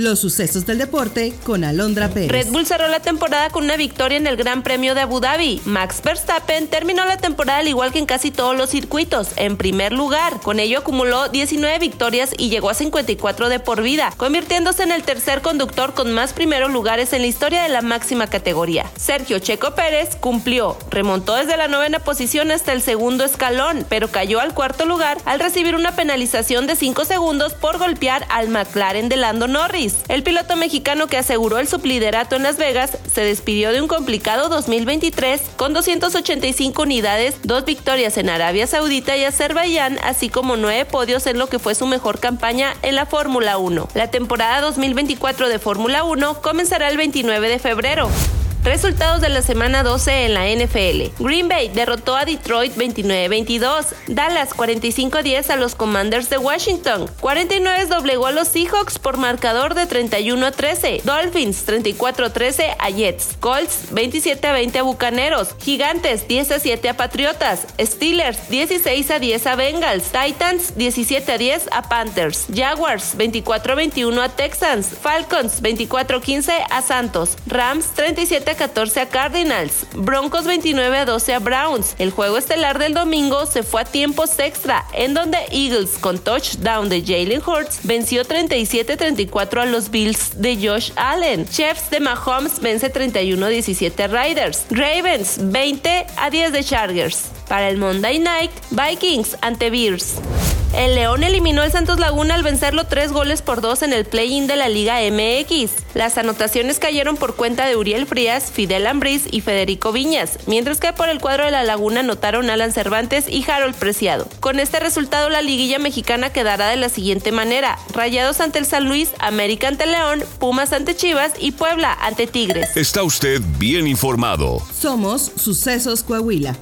Los sucesos del deporte con Alondra Pérez. Red Bull cerró la temporada con una victoria en el Gran Premio de Abu Dhabi. Max Verstappen terminó la temporada al igual que en casi todos los circuitos, en primer lugar. Con ello acumuló 19 victorias y llegó a 54 de por vida, convirtiéndose en el tercer conductor con más primeros lugares en la historia de la máxima categoría. Sergio Checo Pérez cumplió, remontó desde la novena posición hasta el segundo escalón, pero cayó al cuarto lugar al recibir una penalización de 5 segundos por golpear al McLaren de Lando Norris. El piloto mexicano que aseguró el subliderato en Las Vegas se despidió de un complicado 2023 con 285 unidades, dos victorias en Arabia Saudita y Azerbaiyán, así como nueve podios en lo que fue su mejor campaña en la Fórmula 1. La temporada 2024 de Fórmula 1 comenzará el 29 de febrero. Resultados de la semana 12 en la NFL. Green Bay derrotó a Detroit 29-22. Dallas 45-10 a los Commanders de Washington. 49 doblegó a los Seahawks por marcador de 31-13. Dolphins 34-13 a Jets. Colts 27-20 a Bucaneros. Gigantes 10-7 a Patriotas. Steelers 16-10 a Bengals. Titans 17-10 a Panthers. Jaguars 24-21 a Texans. Falcons 24-15 a Santos. Rams 37 14 a Cardinals, Broncos 29 a 12 a Browns. El juego estelar del domingo se fue a tiempos extra, en donde Eagles con touchdown de Jalen Hurts venció 37-34 a los Bills de Josh Allen. Chiefs de Mahomes vence 31-17 a Riders. Ravens 20 a 10 de Chargers. Para el Monday Night, Vikings ante Bears. El León eliminó al Santos Laguna al vencerlo tres goles por dos en el play-in de la Liga MX. Las anotaciones cayeron por cuenta de Uriel Frías, Fidel Ambriz y Federico Viñas, mientras que por el cuadro de la Laguna anotaron Alan Cervantes y Harold Preciado. Con este resultado, la liguilla mexicana quedará de la siguiente manera: Rayados ante el San Luis, América ante León, Pumas ante Chivas y Puebla ante Tigres. Está usted bien informado. Somos Sucesos Coahuila.